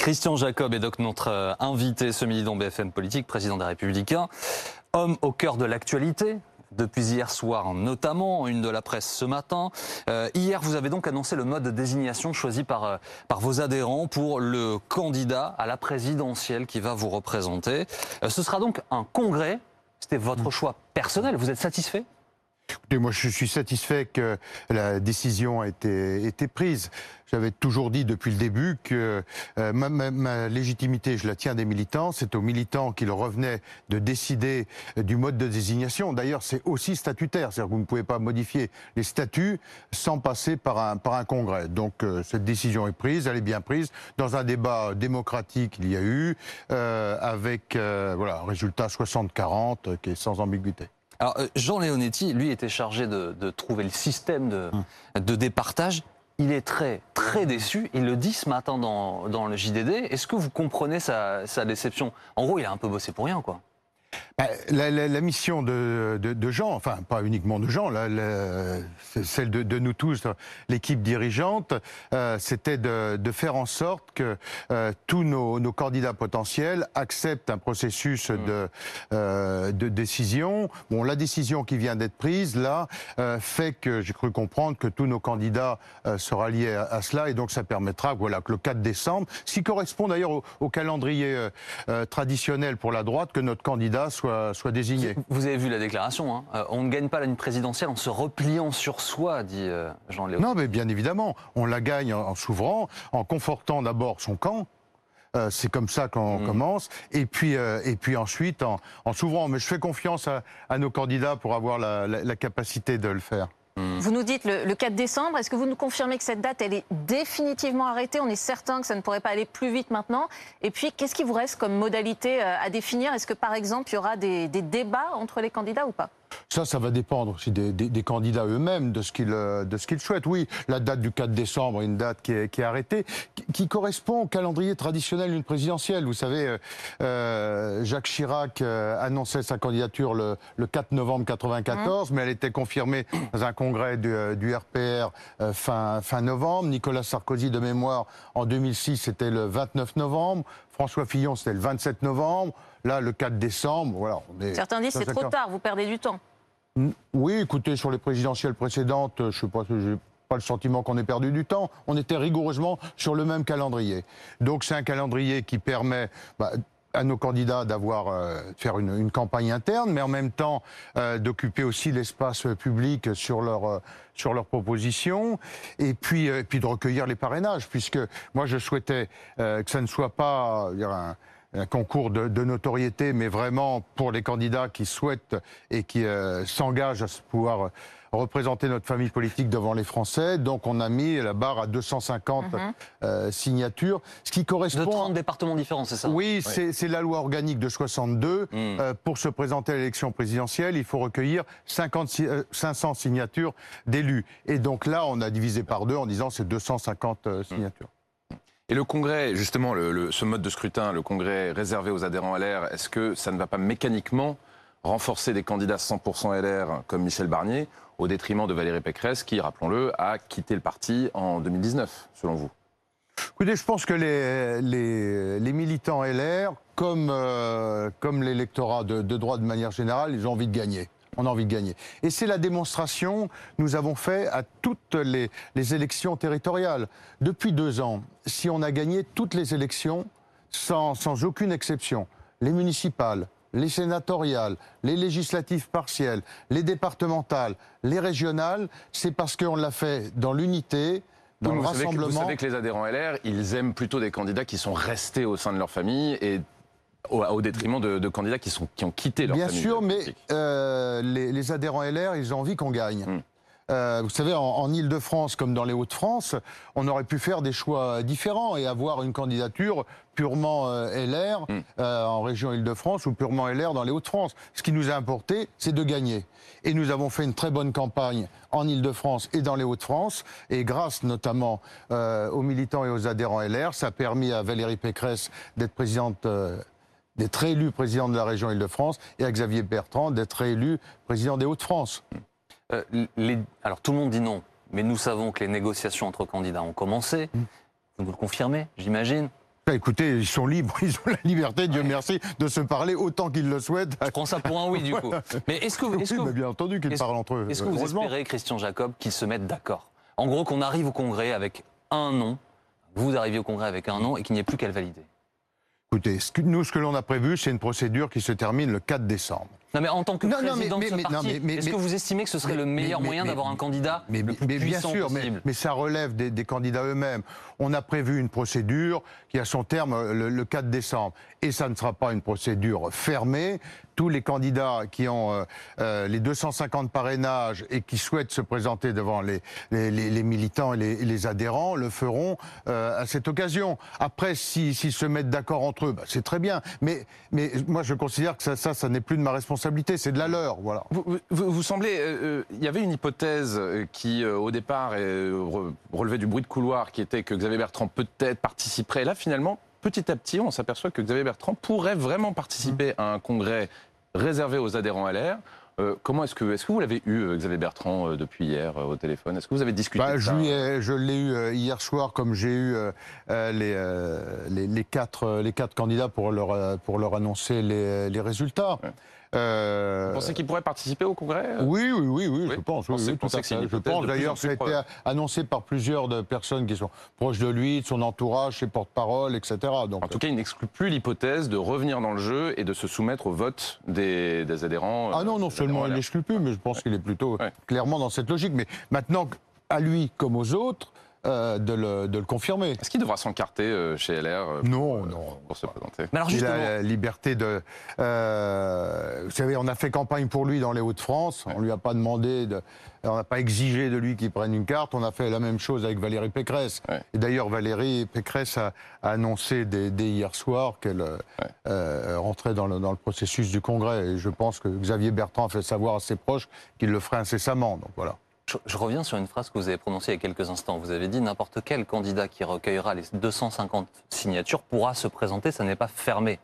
Christian Jacob est donc notre euh, invité ce midi dans BFM Politique, président des Républicains. Homme au cœur de l'actualité, depuis hier soir notamment, une de la presse ce matin. Euh, hier, vous avez donc annoncé le mode de désignation choisi par, euh, par vos adhérents pour le candidat à la présidentielle qui va vous représenter. Euh, ce sera donc un congrès. C'était votre mmh. choix personnel. Vous êtes satisfait? Écoutez, moi, je suis satisfait que la décision a été, été prise. J'avais toujours dit depuis le début que euh, ma, ma, légitimité, je la tiens des militants. C'est aux militants qu'il revenait de décider du mode de désignation. D'ailleurs, c'est aussi statutaire. C'est-à-dire que vous ne pouvez pas modifier les statuts sans passer par un, par un congrès. Donc, euh, cette décision est prise, elle est bien prise. Dans un débat démocratique, il y a eu, euh, avec voilà, un résultat 60-40 qui est sans ambiguïté. Alors, Jean Leonetti, lui, était chargé de, de trouver le système de, hum. de départage il est très, très déçu. Il le dit ce matin dans, dans le JDD. Est-ce que vous comprenez sa, sa déception? En gros, il a un peu bossé pour rien, quoi. Bah, la, mission de, Jean, enfin pas uniquement de Jean, celle de, nous tous, l'équipe dirigeante, euh, c'était de, faire en sorte que euh, tous nos, candidats potentiels acceptent un processus mm. euh, de, décision. Bon, la décision qui vient d'être prise là fait que j'ai cru comprendre que tous nos candidats se ralliaient à, cela et donc ça permettra, voilà, que le 4 décembre, ce qui correspond d'ailleurs au, calendrier traditionnel pour la droite, que notre candidat soit soit, désigné. Vous avez vu la déclaration, hein euh, on ne gagne pas une présidentielle en se repliant sur soi, dit euh, Jean-Léo. Non, mais bien évidemment, on la gagne en, s'ouvrant, en confortant d'abord son camp. Euh, c'est comme ça qu'on mm. commence. Et puis, et puis ensuite, en, s'ouvrant. Mais je fais confiance à, nos candidats pour avoir la capacité de le faire. Mm. Vous nous dites le, 4 décembre. Est-ce que vous nous confirmez que cette date, elle est définitivement arrêtée? On est certain que ça ne pourrait pas aller plus vite maintenant. Et puis, qu'est-ce qui vous reste comme modalité euh, à définir? Est-ce que, par exemple, il y aura des débats entre les candidats ou pas? Ça, ça va dépendre aussi des, candidats eux-mêmes, de ce qu'ils euh, de ce qu'ils souhaitent. Oui, la date du 4 décembre, une date qui est, qui est arrêtée, qui, correspond au calendrier traditionnel d'une présidentielle. Vous savez, euh, euh Jacques Chirac annonçait sa candidature le, le 4 novembre 94, mmh. mais elle était confirmée dans un congrès du, du RPR fin, fin novembre. Nicolas Sarkozy, de mémoire, en 2006, c'était le 29 novembre. François Fillon, c'était le 27 novembre. Là, le 4 décembre, voilà. Certains disent c'est trop tard, vous perdez du temps. Oui, écoutez, sur les présidentielles précédentes, je ne sais pas, j'ai pas le sentiment qu'on ait perdu du temps. On était rigoureusement sur le même calendrier. Donc c'est un calendrier qui permet bah, à nos candidats d'avoir euh, faire une, campagne interne, mais en même temps euh, d'occuper aussi l'espace public sur leur euh, sur leurs propositions, et puis puis de recueillir les parrainages, puisque moi je souhaitais que ça ne soit pas un, un concours de, notoriété, mais vraiment pour les candidats qui souhaitent et qui euh, s'engagent à pouvoir représenter notre famille politique devant les Français. Donc on a mis la barre à 250 mhm. euh, signatures, ce qui correspond... De 30 départements différents, c'est ça? Oui, c'est la loi organique de 62. Hmm. Euh, pour se présenter à l'élection présidentielle, il faut recueillir 50, 500 signatures d'élus. Et donc là, on a divisé par deux en disant c'est 250 signatures. Et le congrès, justement, ce mode de scrutin, le congrès réservé aux adhérents LR, est-ce que ça ne va pas mécaniquement renforcer des candidats 100% LR comme Michel Barnier au détriment de Valérie Pécresse qui, rappelons-le, a quitté le parti en 2019, selon vous Écoutez, je pense que les, les, militants LR, comme, euh, comme l'électorat de, de droite de manière générale, ils ont envie de gagner on a envie de gagner. Et c'est la démonstration nous avons fait à toutes les, élections territoriales. Depuis deux ans, si on a gagné toutes les élections sans, sans aucune exception, les municipales, les sénatoriales, les législatives partielles, les départementales, les régionales, c'est parce qu'on l'a fait dans l'unité, dans le rassemblement. vous savez que les adhérents LR, ils aiment plutôt des candidats qui sont restés au sein de leur famille et au, détriment de, candidats qui, sont, qui ont quitté leur Bien sûr, mais euh, les, adhérents LR, ils ont envie qu'on gagne. Hmm. Euh, vous savez, en, en Ile-de-France comme dans les Hauts-de-France, on aurait pu faire des choix différents et avoir une candidature purement euh, LR hmm. euh, en région Ile-de-France ou purement LR dans les Hauts-de-France. Ce qui nous a importé, c'est de gagner. Et nous avons fait une très bonne campagne en Ile-de-France et dans les Hauts-de-France. Et grâce notamment aux militants et aux adhérents LR, ça a permis à Valérie Pécresse d'être présidente d'être réélu président de la région Île-de-France et à Xavier Bertrand d'être réélu président des Hauts-de-France. Euh, alors tout le monde dit non, mais nous savons que les négociations entre candidats ont commencé. Mm. Vous nous le confirmez, j'imagine Bah, écoutez, ils sont libres, ils ont la liberté, Dieu merci, de se parler autant qu'ils le souhaitent. Je prends ça pour un oui, du coup. Mais est-ce que, est-ce Oui, que, mais bien entendu qu'ils parlent entre eux. est-ce que vous espérez, Christian Jacob, qu'ils se mettent d'accord? En gros, qu'on arrive au Congrès avec un nom, vous arrivez au Congrès avec un nom et qu'il n'y ait plus qu'à le valider Écoutez, ce que- nous, ce que l'on a prévu, c'est une procédure qui se termine le 4 décembre. Non, mais en tant que Non, président mais- de ce parti, est-ce que vous estimez que ce serait le meilleur moyen d'avoir un candidat Mais, le plus mais bien sûr, mais, possible mais ça relève des, des candidats eux-mêmes. On a prévu une procédure qui a son terme euh, le, le 4 décembre. Et ça ne sera pas une procédure fermée. Tous les candidats qui ont euh, euh, les 250 parrainages et qui souhaitent se présenter devant les, les, les- les militants et les, adhérents le feront euh, à cette occasion. Après, si- s'ils se mettent d'accord entre eux, bah, c'est très bien. Mais, mais moi, je considère que ça, ça, ça n'est plus de ma responsabilité, c'est de la leur. Voilà. Vous, vous- vous- vous semblez. euh, euh, Il y avait une hypothèse euh, qui, euh, au départ, re- relevait du bruit de couloir, qui était que Xavier Bertrand peut-être participerait. Là, finalement, petit à petit, on s'aperçoit que Xavier Bertrand pourrait vraiment participer à un congrès réservé aux adhérents LR. Euh, comment est-ce que, est-ce que vous l'avez eu, Xavier Bertrand, depuis hier au téléphone? Est-ce que vous avez discuté Bah, de je ça l'ai eu hier soir, comme j'ai eu euh, les, euh, les, les quatre, les quatre candidats pour leur, pour leur annoncer les, les résultats. Ouais. Euh, Vous pensez qu'il pourrait participer au congrès euh oui, oui, oui, oui, Oui. je pense. Pensez- oui, tout à que fait. Je pense d'ailleurs, plus ça a été annoncé par plusieurs de personnes qui sont proches de lui, de son entourage, ses porte-parole, etc. Donc, En tout cas, il n'exclut plus l'hypothèse de revenir dans le jeu et de se soumettre au vote des, des adhérents. Ah non, non seulement il LR. l'exclut plus, mais je pense qu'il est plutôt Ouais. clairement dans cette logique. Mais maintenant, à lui comme aux autres, euh, de, le, de le confirmer. Est-ce qu'il devra s'encarter euh, chez LR euh, Non, pour, euh, non. pour se présenter Mais alors Il justement, a la liberté de. euh, vous savez, on a fait campagne pour lui dans les Hauts-de-France. On lui a pas demandé de. On n'a pas exigé de lui qu'il prenne une carte. On a fait la même chose avec Valérie Pécresse. Ouais. Et d'ailleurs, Valérie Pécresse a, a annoncé dès, dès hier soir qu'elle euh, rentrait dans le, dans le processus du Congrès. Et je pense que Xavier Bertrand a fait savoir à ses proches qu'il le ferait incessamment. Donc voilà. Je, je reviens sur une phrase que vous avez prononcée il y a quelques instants. Vous avez dit n'importe quel candidat qui recueillera les 250 signatures pourra se présenter, ça n'est pas fermé.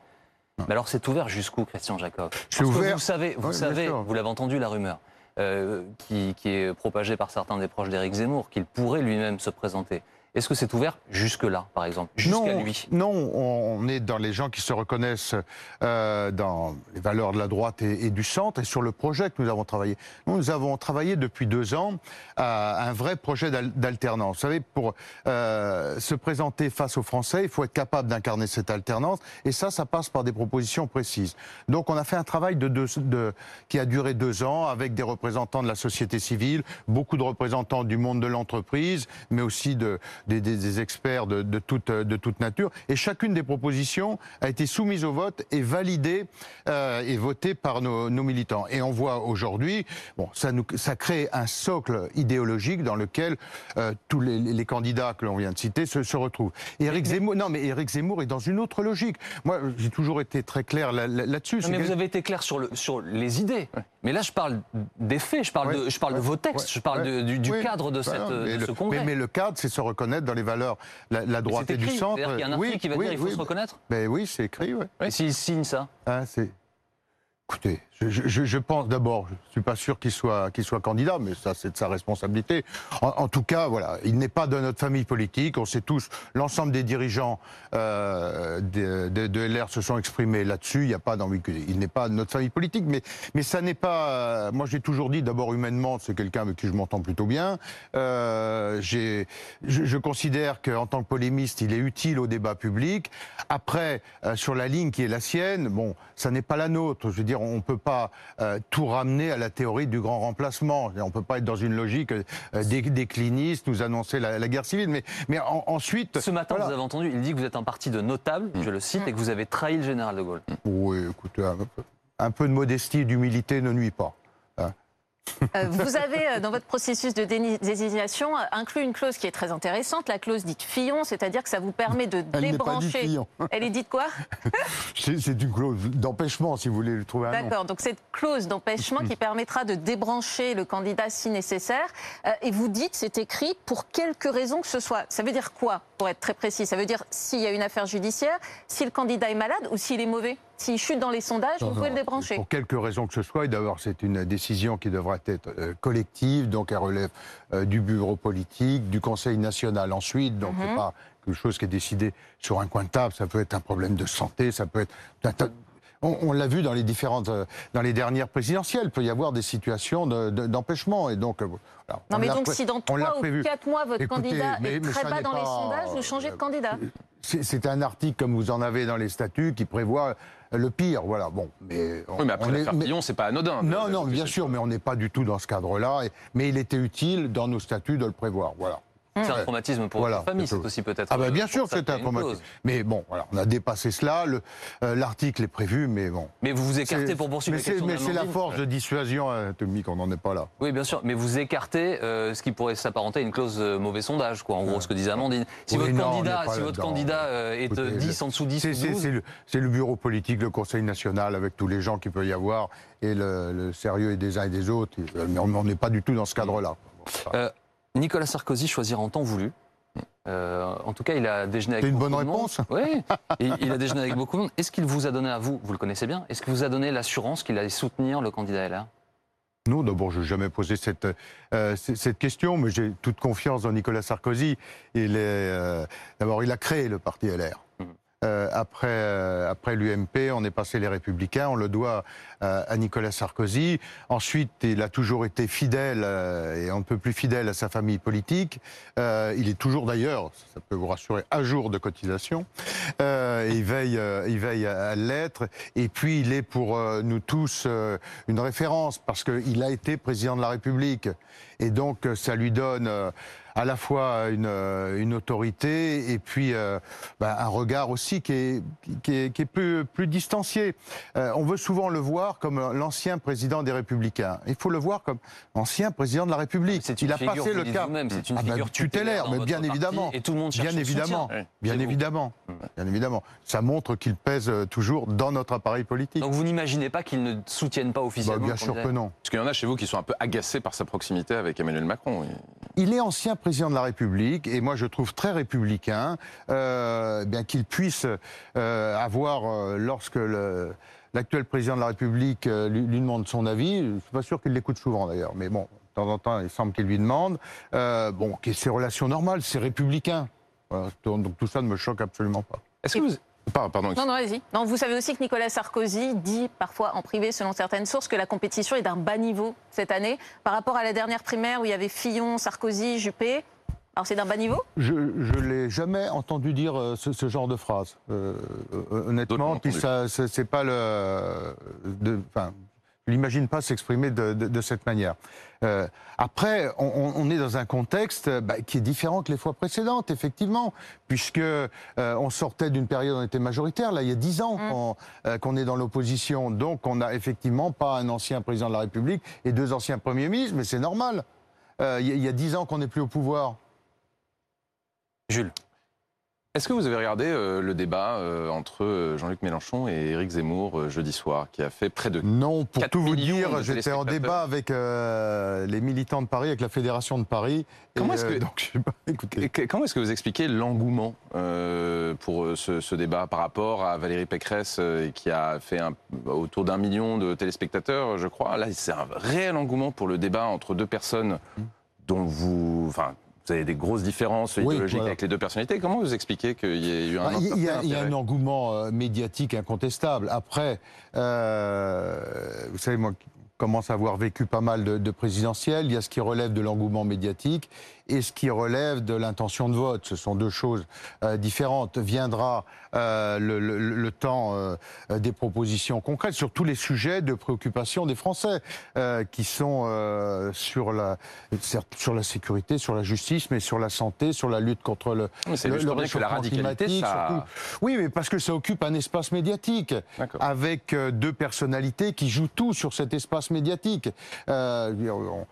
Mais alors c'est ouvert jusqu'où, Christian Jacob que ouvert. Vous savez, vous, Oui, savez, vous l'avez entendu la rumeur, euh, qui, qui est propagée par certains des proches d'Éric Zemmour, qu'il pourrait lui-même se présenter. Est-ce que c'est ouvert jusque-là, par exemple Jusqu'à lui? Non, on est dans les gens qui se reconnaissent euh, dans les valeurs de la droite et, et du centre et sur le projet que nous avons travaillé. Nous, nous avons travaillé depuis deux ans à un vrai projet d'al- d'alternance. Vous savez, pour euh, se présenter face aux Français, il faut être capable d'incarner cette alternance et ça, ça passe par des propositions précises. Donc, on a fait un travail de deux, de, qui a duré deux ans avec des représentants de la société civile, beaucoup de représentants du monde de l'entreprise, mais aussi de, des, des- des experts de, de toute, de toute nature. Et chacune des propositions a été soumise au vote et validée euh, et votée par nos, nos militants. Et on voit aujourd'hui, bon, ça, nous, ça crée un socle idéologique dans lequel euh, tous les, les candidats que l'on vient de citer se, se retrouvent. Et Éric Zemmour, non, mais Éric Zemmour est dans une autre logique. Moi, j'ai toujours été très clair là- là- là-dessus. Mais vous avez été clair sur, le, sur les idées. Mais là, je parle des faits, je parle, Ouais, de, je parle de vos textes, je parle de- du, cadre de, cette, ce congrès. Mais, mais le cadre, c'est se reconnaître dans les valeurs, la, la droite et du centre. qu'il y a un Oui, article qui va oui, dire il faut oui, se reconnaître Ben oui, c'est écrit, ouais. S'il signe ça c'est. Écoutez, je, pense d'abord, je ne suis pas sûr qu'il soit, qu'il soit candidat, mais ça, c'est de sa responsabilité. En, tout cas, voilà, il n'est pas de notre famille politique. On sait tous, l'ensemble des dirigeants euh, de, LR se sont exprimés là-dessus. Il n'est pas de notre famille politique, mais, mais ça n'est pas. euh, moi, j'ai toujours dit, d'abord, humainement, c'est quelqu'un avec qui je m'entends plutôt bien. Euh, je, je considère qu'en tant que polémiste, il est utile au débat public. Après, euh, sur la ligne qui est la sienne, bon, ça n'est pas la nôtre. Je veux dire, on ne peut pas euh, tout ramener à la théorie du grand remplacement. On ne peut pas être dans une logique euh, dé- décliniste, nous annoncer la, la guerre civile. Mais, mais en- ensuite. Ce matin, voilà. vous avez entendu, il dit que vous êtes un parti de notables, je le cite, et que vous avez trahi le général de Gaulle. Oui, écoutez, un peu, un peu de modestie et d'humilité ne nuit pas. Euh, vous avez, euh, dans votre processus de désignation, euh, inclus une clause qui est très intéressante, la clause dite Fillon, c'est-à-dire que ça vous permet de Elle pas débrancher. Elle est dite quoi? C'est une clause d'empêchement, si vous voulez trouver un nom. D'accord, donc cette clause d'empêchement qui permettra de débrancher le candidat si nécessaire. Et vous dites, c'est écrit pour quelque raison que ce soit. Ça veut dire quoi? Pour être très précis Ça veut dire s'il y a une affaire judiciaire, si le candidat est malade ou s'il est mauvais. S'il chute dans les sondages, Non, vous pouvez non, le débrancher. Pour quelque raison que ce soit, et d'abord c'est une décision qui devra être euh, collective, donc elle relève euh, du bureau politique, du Conseil national ensuite, donc c'est pas quelque chose qui est décidé sur un coin de table, ça peut être un problème de santé, ça peut être... On, on l'a vu dans les différentes, euh, dans les dernières présidentielles, il peut y avoir des situations de- de- d'empêchement, et donc... euh, Non, on mais donc si dans on l'a 3 ou prévu. 4 mois, votre Écoutez, candidat mais- est mais très bas dans les sondages, vous changez de candidat? C'est un article comme vous en avez dans les statuts qui prévoit le pire, voilà. Bon, mais on- Oui, mais après l'affaire mais- c'est pas anodin. non, non, bien sûr, mais on n'est pas du tout dans ce cadre-là. Mais il était utile dans nos statuts de le prévoir. Voilà. C'est un traumatisme pour Voilà, votre famille, c'est aussi peut-être. Ah ben euh, bien pour sûr, c'est un traumatisme. Mais bon, on a dépassé cela. euh, L'article est prévu, mais bon. Mais vous vous écartez pour poursuivre mais c'est- questions Mais c'est la force de dissuasion atomique, on n'en est pas là. Oui, bien sûr, mais vous écartez euh, ce qui pourrait s'apparenter à une clause euh, mauvais sondage, quoi. En gros, ce que disait Amandine. Si Oui, votre non, candidat, si votre candidat euh, est Écoutez, euh, 10 en dessous 10 C'est ou c'est- 12, c'est le, bureau politique, le Conseil national, avec tous les gens qu'il peut y avoir, et le, le sérieux des uns et des autres. Mais on n'est pas du tout dans ce cadre-là. Euh, Nicolas Sarkozy choisira en temps voulu. Euh, en tout cas, il a déjeuné avec C'est une beaucoup bonne de monde. réponse. Oui, il a déjeuné avec beaucoup de monde. Est-ce qu'il vous a donné à vous, vous le connaissez bien, est-ce qu'il vous a donné l'assurance qu'il allait soutenir le candidat LR Non, d'abord, je n'ai jamais posé cette, euh, cette question, mais j'ai toute confiance dans Nicolas Sarkozy. Il est, euh, d'abord, il a créé le parti LR. Mhm. Euh, après euh, après l'UMP, on est passé les Républicains, on le doit euh, à Nicolas Sarkozy. Ensuite, il a toujours été fidèle, et on ne peut plus fidèle à sa famille politique. Il est toujours d'ailleurs, ça peut vous rassurer, à jour de cotisation. Il veille, il veille à, l'être. Et puis, il est pour nous tous une référence parce qu'il a été président de la République. Et donc, euh, ça lui donne euh, à la fois une, euh, une autorité et puis euh, bah, un regard aussi qui est, qui est, qui est plus, plus distancié. Euh, on veut souvent le voir comme l'ancien président des Républicains. Il faut le voir comme ancien président de la République. C'est une Il a figure, passé le cap. c'est une Ah bah, figure tutélaire, mais bien évidemment. Et tout le monde cherche Bien évidemment, soutien. Bien évidemment, bien évidemment. Ça montre qu'il pèse toujours dans notre appareil politique. Donc vous n'imaginez pas qu'il ne soutienne pas Bah, officiellement bien sûr que non. Parce qu'il y en a chez vous qui sont un peu agacés par sa proximité avec Emmanuel Macron. Il- Il est ancien président de la République et moi je trouve très républicain euh, bien qu'il puisse euh, avoir, euh, lorsque le- l'actuel président de la République lui, lui demande son avis, je suis pas sûr qu'il l'écoute souvent d'ailleurs, mais bon, de temps en temps il semble qu'il lui demande, euh, bon, qu'il ait ses relations normales, c'est républicain. Voilà, donc tout ça ne me choque absolument pas. Est-ce que vous... Pardon, Non, non, allez-y. Non, vous savez aussi que Nicolas Sarkozy dit parfois en privé, selon certaines sources, que la compétition est d'un bas niveau cette année par rapport à la dernière primaire où il y avait Fillon, Sarkozy, Juppé. Alors c'est d'un bas niveau? Je ne l'ai jamais entendu dire euh, ce, ce genre de phrase. Euh, euh, honnêtement, puis ça, c'est pas le. de- Enfin, l'imagine pas s'exprimer de, de- de cette manière. Euh, après, on, est dans un contexte euh, bah, qui est différent que les fois précédentes, effectivement, puisque euh, on sortait d'une période où on était majoritaire. Là, il y a dix ans qu'on euh, qu'on est dans l'opposition, donc on n'a effectivement pas un ancien président de la République et deux anciens premiers ministres, mais c'est normal. Euh, Il y a- il y a dix ans qu'on n'est plus au pouvoir. Jules. Est-ce que vous avez regardé euh, le débat euh, entre euh, Jean-Luc Mélenchon et Éric Zemmour euh, jeudi soir, qui a fait près de... Non, pour 4 tout vous dire, j'étais en débat avec les militants de Paris, avec la Fédération de Paris. Comment est-ce que- donc, je sais pas, écoutez. Et que- Comment est-ce que vous expliquez l'engouement pour ce, ce débat par rapport à Valérie Pécresse, qui a fait un- autour d'un million de téléspectateurs, je crois? Là, c'est un réel engouement pour le débat entre deux personnes dont vous... Enfin, vous avez des grosses différences Oui, idéologiques voilà. avec les deux personnalités. Comment vous expliquez qu'il y ait eu un Ah, Il y, a- y y un engouement euh, médiatique incontestable. Après, euh, vous savez, moi, qui commence à avoir vécu pas mal de, de présidentielles, il y a ce qui relève de l'engouement médiatique et ce qui relève de l'intention de vote. Ce sont deux choses euh, différentes. Viendra euh, le, le- le temps euh, des propositions concrètes sur tous les sujets de préoccupation des Français qui sont sur la sur la sécurité, sur la justice, mais sur la santé, sur la lutte contre le, le, le réchauffement climatique, ça- surtout. Oui, mais parce que ça occupe un espace médiatique avec deux personnalités qui jouent tout sur cet espace médiatique. On-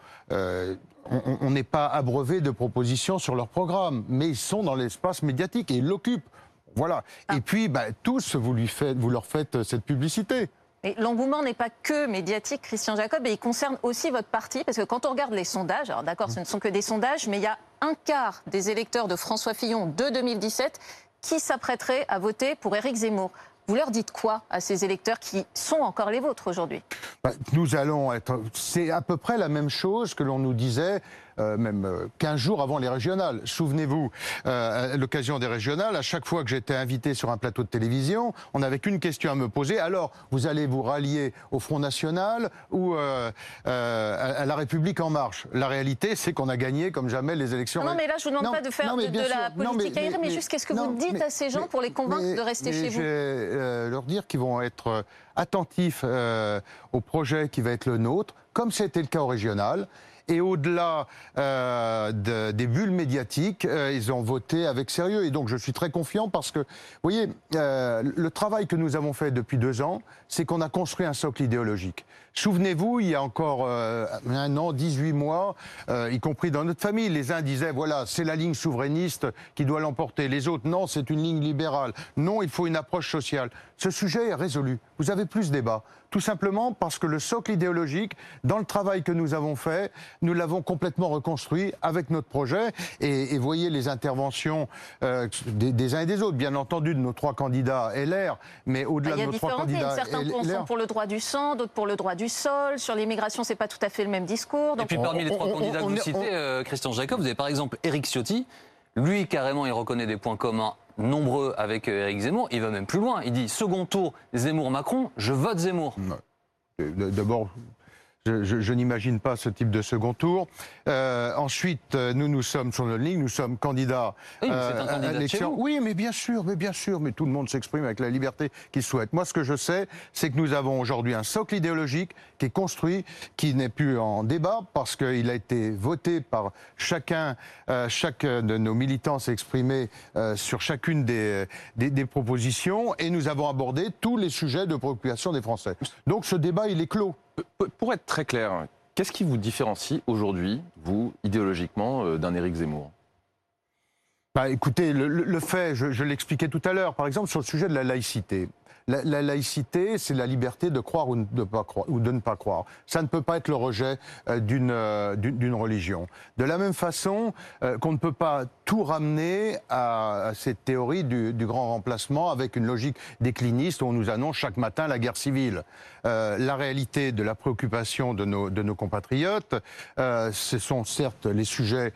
on n'est pas abreuvé de propositions sur leur programme, mais ils sont dans l'espace médiatique et ils l'occupent. Voilà. Ah. Et puis, bah, tous, vous, lui faites, vous leur faites cette publicité. L'engouement n'est pas que médiatique, Christian Jacob, et il concerne aussi votre parti, parce que quand on regarde les sondages, alors d'accord, ce ne sont que des sondages, mais il y a un quart des électeurs de François Fillon de 2017 qui s'apprêteraient à voter pour Éric Zemmour. Vous leur dites quoi à ces électeurs qui sont encore les vôtres aujourd'hui? Bah, Nous allons être. C'est à peu près la même chose que l'on nous disait euh, même 15 euh, jours avant les régionales. Souvenez-vous, euh, à l'occasion des régionales, à chaque fois que j'étais invité sur un plateau de télévision, on n'avait qu'une question à me poser. Alors, vous allez vous rallier au Front National ou à, la République en marche? La réalité, c'est qu'on a gagné comme jamais les élections. Non, mais là, je vous demande pas de faire de, la politique mais, mais, juste qu'est-ce que vous dites à ces gens pour les convaincre de rester chez vous? Je vais leur dire qu'ils vont être attentifs au projet qui va être le nôtre, comme c'était le cas au régional et au-delà euh, des bulles médiatiques, euh, ils ont voté avec sérieux. Et donc je suis très confiant parce que, vous voyez, euh, le travail que nous avons fait depuis deux ans, c'est qu'on a construit un socle idéologique. Souvenez-vous, il y a encore un an, 18 mois, y compris dans notre famille, les uns disaient, voilà, c'est la ligne souverainiste qui doit l'emporter. Les autres, non, c'est une ligne libérale. Non, il faut une approche sociale. Ce sujet est résolu. Vous avez plus de débat. Tout simplement parce que le socle idéologique, dans le travail que nous avons fait, nous l'avons complètement reconstruit avec notre projet. Et, voyez les interventions euh, des, uns et des autres, bien entendu, de nos trois candidats LR, mais au-delà bah, de nos trois candidats. Certains Sont pour le droit du sang, d'autres pour le droit du sol. Sur l'immigration, c'est pas tout à fait le même discours. Et puis parmi les trois candidats que vous citez, euh, Christian Jacob, vous avez par exemple Éric Ciotti. Lui, carrément, il reconnaît des points communs nombreux avec euh, Éric Zemmour. Il va même plus loin. Il dit second tour Zemmour-Macron, je vote Zemmour. D'abord, je, n'imagine pas ce type de second tour. Euh, ensuite, euh, nous, nous sommes sur notre ligne, nous sommes candidats oui, euh, un candidat Oui, mais bien sûr, mais bien sûr, mais tout le monde s'exprime avec la liberté qu'il souhaite. Moi, ce que je sais, c'est que nous avons aujourd'hui un socle idéologique qui est construit, qui n'est plus en débat parce qu'il a été voté par chacun, euh, chacun de nos militants s'est exprimé sur chacune des, des, des propositions et nous avons abordé tous les sujets de préoccupation des Français. Donc, ce débat, il est clos. Pour être très clair, qu'est-ce qui vous différencie aujourd'hui, vous, idéologiquement, euh, d'un Éric Zemmour? Bah, Écoutez, le, fait, je, je l'expliquais tout à l'heure, par exemple sur le sujet de la laïcité. La, laïcité, c'est la liberté de croire ou de, ne pas croire. Ça ne peut pas être le rejet euh, euh, d'une religion. De la même façon euh, qu'on ne peut pas tout ramener à, cette théorie du, du, grand remplacement avec une logique décliniste où on nous annonce chaque matin la guerre civile. la réalité de la préoccupation de nos, de nos compatriotes, ce sont certes les sujets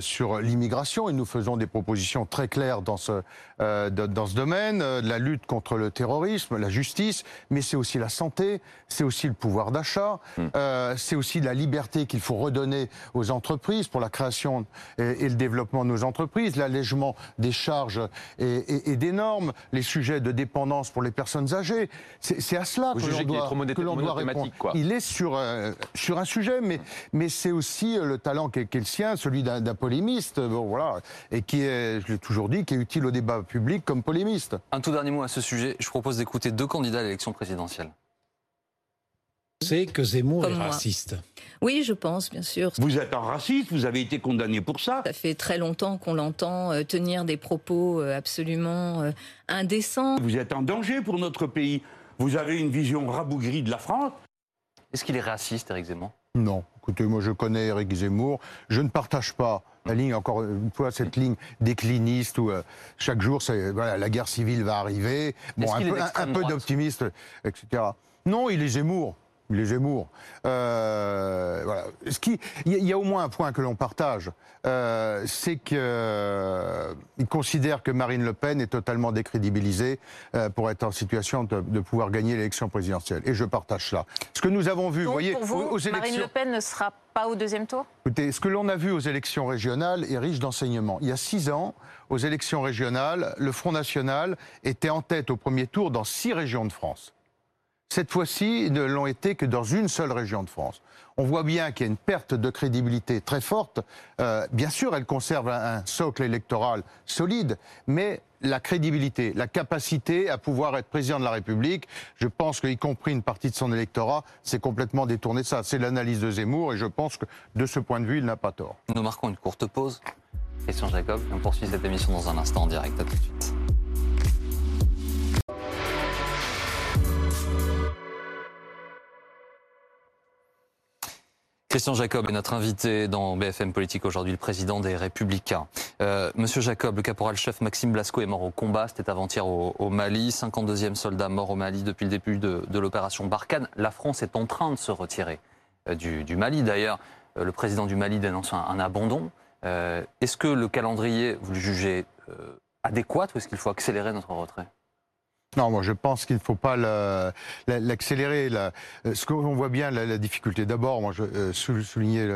sur l'immigration et nous faisons des propositions très claires dans ce, dans ce domaine, la lutte contre le terrorisme la justice, mais c'est aussi la santé, c'est aussi le pouvoir d'achat, hmm. euh, c'est aussi la liberté qu'il faut redonner aux entreprises pour la création et, le développement de nos entreprises, l'allègement des charges et, des normes, les sujets de dépendance pour les personnes âgées. C'est à cela que l'on doit, répondre. Il est sur, euh, sur un sujet, mais, mais c'est aussi euh, le talent qui est, le sien, celui d'un polémiste, bon, voilà, et qui est, je l'ai toujours dit, qui est utile au débat public comme polémiste. Un tout dernier mot à ce sujet. Je propose d'écouter deux candidats à l'élection présidentielle. C'est que Zemmour est raciste. Oui, je pense, bien sûr. Vous êtes un raciste, vous avez été condamné pour ça. Ça fait très longtemps qu'on l'entend euh, tenir des propos euh, absolument euh, indécents. Vous êtes un danger pour notre pays. Vous avez une vision rabougrie de la France. Est-ce qu'il est raciste, Eric Zemmour? Non. Écoutez, moi je connais Eric Zemmour. Je ne partage pas la ligne, encore une fois, cette ligne décliniste où euh, chaque jour, voilà, la guerre civile va arriver. Bon, un peu, d'optimiste, etc. Non, il est Zemmour les Zemmour. Euh, voilà. Ce qui, il y, a au moins un point que l'on partage, euh, c'est qu'il euh, considère que Marine Le Pen est totalement décrédibilisée pour être en situation de, de pouvoir gagner l'élection présidentielle. Et je partage cela. Ce que nous avons vu, Donc, voyez, pour vous, aux élections. Marine Le Pen ne sera ce que l'on a vu aux élections régionales est riche d'enseignements. Il y a six ans, aux élections régionales, le Front National était en tête au premier tour dans six régions de France. Cette fois-ci, ne l'ont été que dans une seule région de France. On voit bien qu'il y a une perte de crédibilité très forte. Euh, bien sûr, elle conserve un, socle électoral solide, mais la crédibilité, la capacité à pouvoir être président de la République, je pense qu'y compris une partie de son électorat, c'est complètement détourné ça. C'est l'analyse de Zemmour et je pense que de ce point de vue, il n'a pas tort. Nous marquons une courte pause. Christian Jacob, on poursuit cette émission dans un instant en direct. À tout de suite. Christian Jacob est notre invité dans BFM Politique aujourd'hui, le président des Républicains. Euh, Monsieur Jacob, le caporal-chef Maxime Blasco est mort au combat, c'était avant-hier au, Mali, 52e soldat mort au Mali depuis le début de, l'opération Barkhane. La France est en train de se retirer euh, du, Mali. D'ailleurs, euh, le président du Mali dénonce un, abandon. Est-ce que le calendrier, vous le jugez adéquat ou est-ce qu'il faut accélérer notre retrait? Non, moi je pense qu'il ne faut pas l'accélérer. La, ce qu'on voit bien, la, difficulté. D'abord, moi je euh, souligner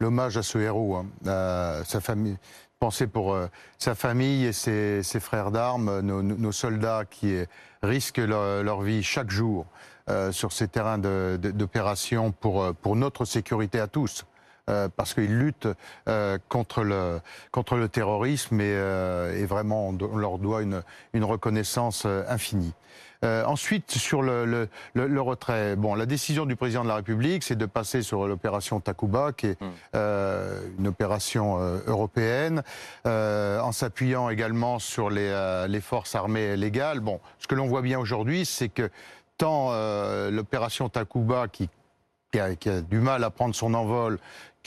l'hommage à ce héros, hein, sa famille. Penser pour euh, sa famille et ses, frères d'armes, nos, soldats qui risquent leur, vie chaque jour euh, sur ces terrains d'opération pour notre sécurité à tous. Euh, parce qu'ils luttent euh, contre, le, contre le terrorisme et, euh, et vraiment on, leur doit une, une reconnaissance infinie. ensuite, sur le, le, le, retrait, bon, la décision du président de la République, c'est de passer sur l'opération Takuba, qui est mmh. une opération européenne, en s'appuyant également sur les, les forces armées légales. Bon, ce que l'on voit bien aujourd'hui, c'est que tant l'opération Takuba, qui qui a, qui a, du mal à prendre son envol,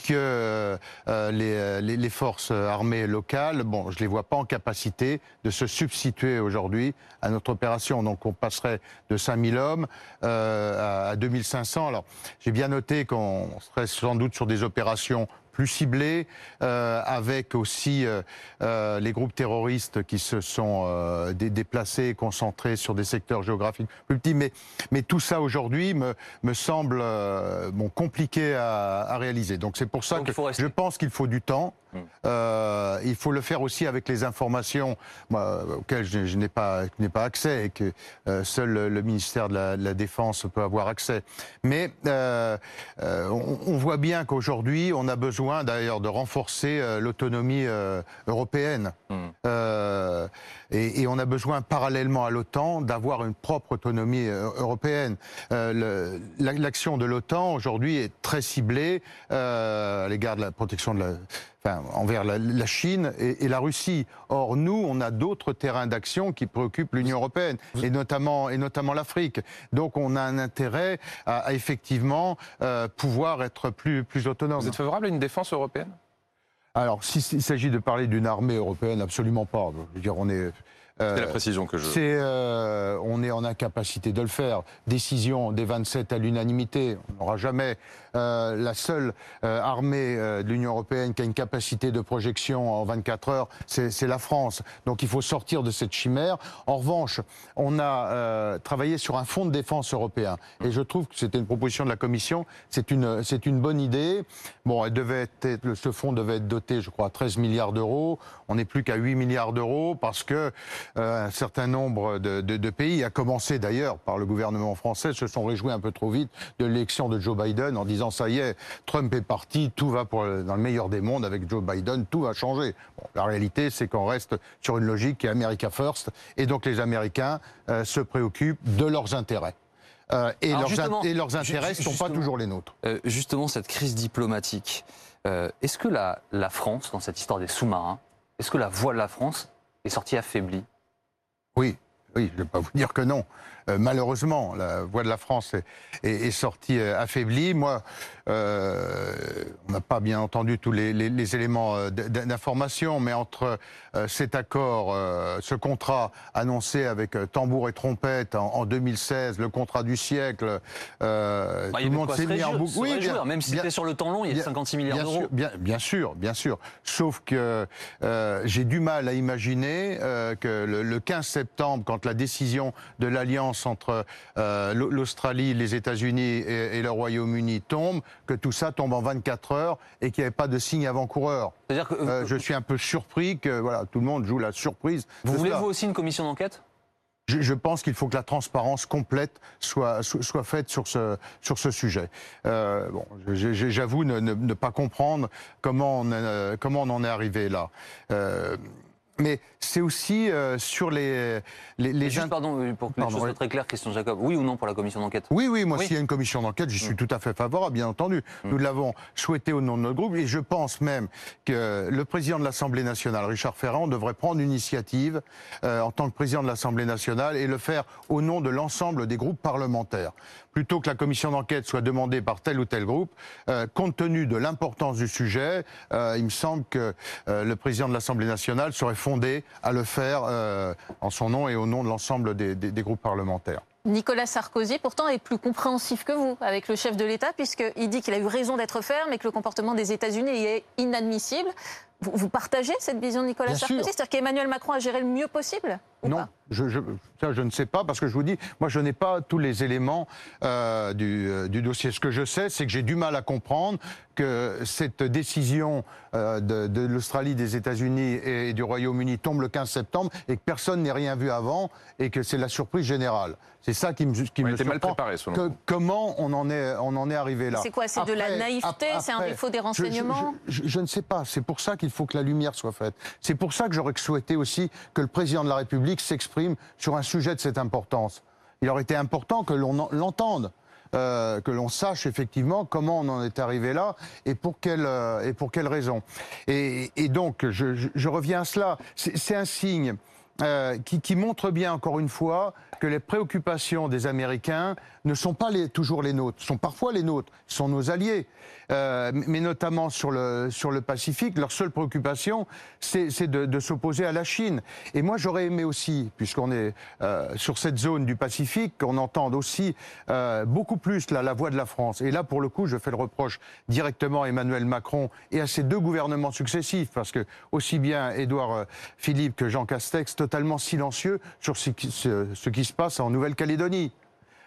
que euh, les, les, forces armées locales, bon, je les vois pas en capacité de se substituer aujourd'hui à notre opération. Donc on passerait de 5000 hommes euh, à 2500. Alors j'ai bien noté qu'on serait sans doute sur des opérations plus ciblés, euh, avec aussi euh, euh, les groupes terroristes qui se sont dé déplacés, concentrés sur des secteurs géographiques plus petits. Mais, mais tout ça aujourd'hui me, me semble bon, compliqué à, à réaliser. Donc c'est pour ça Donc, que je pense qu'il faut du temps. Hum. il faut le faire aussi avec les informations moi, auxquelles je, je n'ai pas, pas accès et que seul le, le ministère de la, de la, Défense peut avoir accès. Mais on, on voit bien qu'aujourd'hui, on a besoin d'ailleurs de renforcer euh, l'autonomie euh, européenne. Mmh. Euh, et, et, on a besoin parallèlement à l'OTAN d'avoir une propre autonomie européenne. L'action de l'OTAN aujourd'hui est très ciblée à l'égard de la protection de la, enfin, envers la, la Chine et, et, la Russie. Or, nous, on a d'autres terrains d'action qui préoccupent l'Union européenne, et notamment, et notamment l'Afrique. Donc, on a un intérêt à, à effectivement euh, pouvoir être plus, plus autonome. Vous êtes favorable à une défense européenne? Alors, s'il si, s'agit de parler d'une armée européenne, absolument pas. Je veux dire, on est euh, c'est la précision que je. C'est, euh, on est en incapacité de le faire. Décision des 27 à l'unanimité. On n'aura jamais euh, la seule euh, armée euh, de l'Union européenne qui a une capacité de projection en 24 heures, c'est la France. Donc il faut sortir de cette chimère. En revanche, on a travaillé sur un fonds de défense européen. Et je trouve que c'était une proposition de la Commission. C'est une, une bonne idée. Bon, elle devait être, ce fonds devait être doté, je crois, à 13 milliards d'euros. On n'est plus qu'à 8 milliards d'euros parce que un certain nombre de, de, de pays, à commencer d'ailleurs par le gouvernement français, se sont réjouis un peu trop vite de l'élection de Joe Biden en disant ça y est, Trump est parti, tout va pour, dans le meilleur des mondes avec Joe Biden, tout va changer. Bon, la réalité, c'est qu'on reste sur une logique qui est America First, et donc les Américains euh, se préoccupent de leurs intérêts. Euh, et, leurs et, leurs intérêts ne sont pas toujours les nôtres. Euh, justement, cette crise diplomatique, est-ce que la, la France, dans cette histoire des sous-marins, est-ce que la voix de la France est sortie affaiblie? Oui, oui, je ne vais pas vous dire que non. Euh, malheureusement, la voix de la France est, sortie euh, affaiblie. Euh, on n'a pas bien entendu tous les, les, les éléments euh, d'information, mais entre euh, cet accord, euh, ce contrat annoncé avec tambour et trompette en, en 2016, le contrat du siècle, bah, tout le monde s'est mis en boucle. Oui, bien, même si c'était sur le temps long, il y a 56 milliards d'euros. Bien, bien, sûr, bien sûr. Sauf que j'ai du mal à imaginer que le, le 15 septembre, quand la décision de l'alliance entre euh, l'Australie, les États-Unis et, et, le Royaume-Uni tombe, que tout ça tombe en 24 heures et qu'il n'y avait pas de signe avant-coureur. C'est-à-dire que euh, je suis un peu surpris que voilà, tout le monde joue la surprise. Vous voulez vous aussi une commission d'enquête? Je, je, pense qu'il faut que la transparence complète soit, soit faite sur ce, sur ce sujet. Euh, bon, J'avoue ne, ne, ne, pas comprendre comment on, euh, comment on en est arrivé là. Mais c'est aussi euh, sur les les, les juste, pardon euh, pour que les choses soient très claires, Christian Jacob. Oui ou non pour la commission d'enquête? Oui, oui. Moi, oui. s'il y a une commission d'enquête, j'y suis mmh. tout à fait favorable, bien entendu. Mmh. Nous l'avons souhaité au nom de notre groupe, et je pense même que le président de l'Assemblée nationale, Richard Ferrand, devrait prendre une initiative euh, en tant que président de l'Assemblée nationale et le faire au nom de l'ensemble des groupes parlementaires, plutôt que la commission d'enquête soit demandée par tel ou tel groupe, euh, compte tenu de l'importance du sujet, euh, il me semble que euh, le président de l'Assemblée nationale serait fondé à le faire en son nom et au nom de l'ensemble des- des- des groupes parlementaires. Nicolas Sarkozy, pourtant, est plus compréhensif que vous avec le chef de l'État, puisqu'il dit qu'il a eu raison d'être ferme et que le comportement des États-Unis est inadmissible. Vous, vous partagez cette vision de Nicolas Bien Sarkozy. C'est-à-dire qu'Emmanuel Macron a géré le mieux possible ou Non, pas je, je, ça je ne sais pas parce que je vous dis, moi je n'ai pas tous les éléments euh, du, euh, du dossier. Ce que je sais, c'est que j'ai du mal à comprendre que cette décision euh, de, de l'Australie, des États-Unis et du Royaume-Uni tombe le 15 septembre et que personne n'ait rien vu avant et que c'est la surprise générale. C'est ça qui me, qui On me était mal préparé, selon Que- vous. comment on en est, on en est arrivé là C'est quoi C'est de la naïveté C'est un défaut des je- je- renseignements je, je- je ne sais pas. C'est pour ça qu'il faut que la lumière soit faite. C'est pour ça que j'aurais souhaité aussi que le président de la République s'exprime sur un sujet de cette importance. Il aurait été important que l'on en- l'entende. euh, que l'on sache effectivement comment on en est arrivé là et pour quelle, euh, et pour quelle raison. Et, donc, je, reviens à cela. C'est un signe euh, qui montre bien, encore une fois, que les préoccupations des Américains ne sont pas toujours les nôtres, sont parfois les nôtres, sont nos alliés. Euh, mais notamment sur le, sur le Pacifique, leur seule préoccupation, c'est de, de s'opposer à la Chine. Et moi, j'aurais aimé aussi, puisqu'on est euh, sur cette zone du Pacifique, qu'on entende aussi euh, beaucoup plus là, la voix de la France. Et là, pour le coup, je fais le reproche directement à Emmanuel Macron et à ses deux gouvernements successifs, parce que aussi bien Édouard euh, Philippe que Jean Castex, totalement silencieux sur ce qui, ce qui se passe en Nouvelle-Calédonie.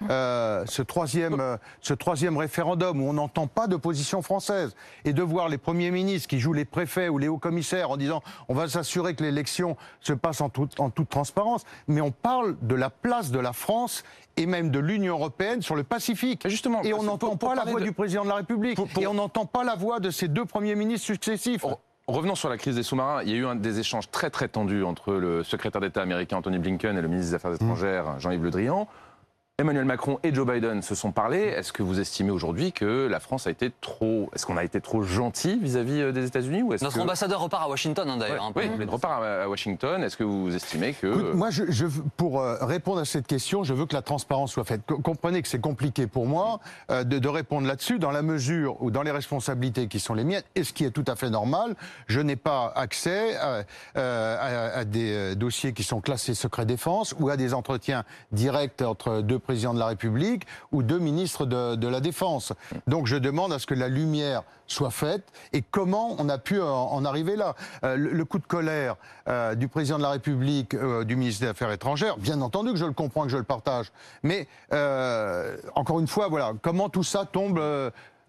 Euh, ce, troisième, euh, ce troisième référendum où on n'entend pas de position française et de voir les premiers ministres qui jouent les préfets ou les hauts commissaires en disant on va s'assurer que l'élection se passe en, toute- en toute transparence, mais on parle de la place de la France et même de l'Union européenne sur le Pacifique. Et justement, et on n'entend pas la voix de- du président de la République Pour- pour- et on n'entend pas la voix de ces deux premiers ministres successifs. Re- Revenons sur la crise des sous-marins. Il y a eu un des échanges très très tendus entre le secrétaire d'État américain Anthony Blinken et le ministre des Affaires étrangères Jean-Yves Le Drian. Emmanuel Macron et Joe Biden se sont parlé. Est-ce que vous estimez aujourd'hui que la France a été trop, est-ce qu'on a été trop gentil vis-à-vis euh, des États-Unis ou est-ce Notre que ambassadeur repart à Washington, hein, d'ailleurs. hein, pour oui, repart à, Washington. Est-ce que vous estimez que Écoute, moi, je, je veux- pour euh, répondre à cette question, je veux que la transparence soit faite. Co- Comprenez que c'est compliqué pour moi euh, de, de répondre là-dessus, dans la mesure où, dans les responsabilités qui sont les miennes, et ce qui est tout à fait normal, je n'ai pas accès à, euh, à- à des euh, dossiers qui sont classés secret défense ou à des entretiens directs entre deux présidents de la République ou deux ministres de, la Défense. Donc, je demande à ce que la lumière soit faite et comment on a pu en, arriver là? Euh, le, coup de colère euh, du président de la République, euh, du ministre des Affaires étrangères, bien entendu que je le comprends, que je le partage. Mais encore une fois, voilà, comment tout ça tombe